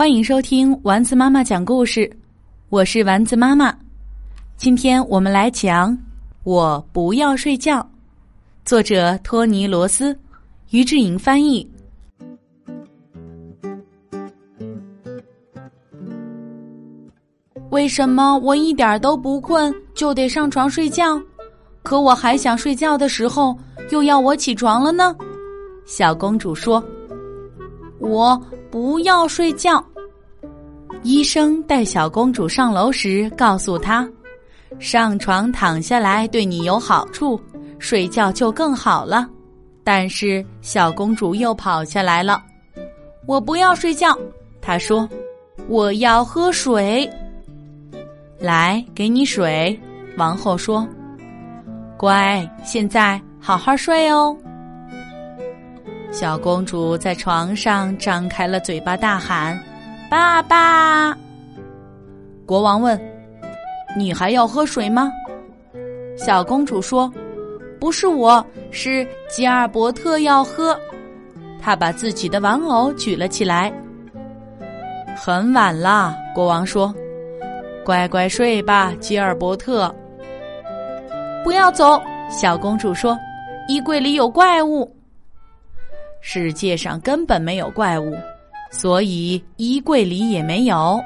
欢迎收听丸子妈妈讲故事，我是丸子妈妈。今天我们来讲《我不要睡觉》，作者托尼·罗斯，于志颖翻译。为什么我一点都不困就得上床睡觉？可我还想睡觉的时候，又要我起床了呢？小公主说：“我不要睡觉。”医生带小公主上楼时，告诉她：“上床躺下来对你有好处，睡觉就更好了。”但是小公主又跑下来了。“我不要睡觉。”她说，“我要喝水。”来，给你水。王后说：“乖，现在好好睡哦。”小公主在床上张开了嘴巴，大喊。爸爸，国王问：“你还要喝水吗？”小公主说：“不是我，是吉尔伯特要喝。”他把自己的玩偶举了起来。很晚了，国王说：“乖乖睡吧，吉尔伯特。”不要走，小公主说：“衣柜里有怪物。”世界上根本没有怪物。所以衣柜里也没有。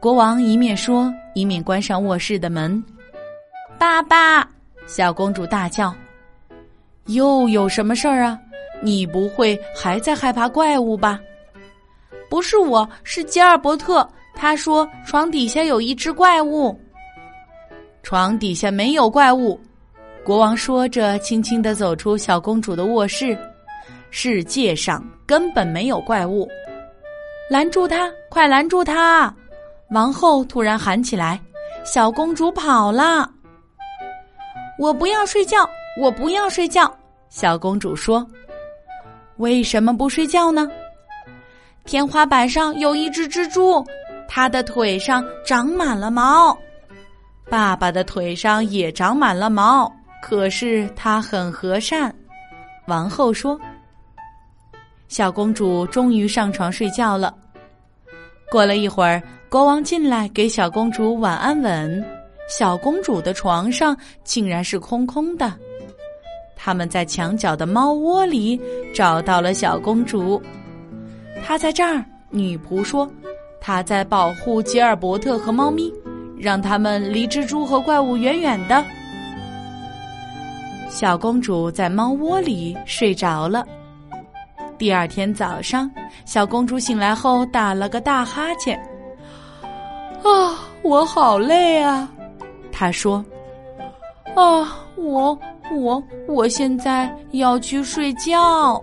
国王一面说，一面关上卧室的门。爸爸，小公主大叫：“又有什么事儿啊？你不会还在害怕怪物吧？”“不是我，是吉尔伯特。他说床底下有一只怪物。”“床底下没有怪物。”国王说着，轻轻的走出小公主的卧室。“世界上根本没有怪物。”拦住他！快拦住他！王后突然喊起来：“小公主跑了！”我不要睡觉，我不要睡觉。小公主说：“为什么不睡觉呢？”天花板上有一只蜘蛛，它的腿上长满了毛。爸爸的腿上也长满了毛，可是他很和善。王后说。小公主终于上床睡觉了。过了一会儿，国王进来给小公主晚安吻。小公主的床上竟然是空空的。他们在墙角的猫窝里找到了小公主。她在这儿，女仆说：“她在保护吉尔伯特和猫咪，让他们离蜘蛛和怪物远远的。”小公主在猫窝里睡着了。第二天早上，小公主醒来后打了个大哈欠。啊，我好累啊！她说：“啊，我我我现在要去睡觉。”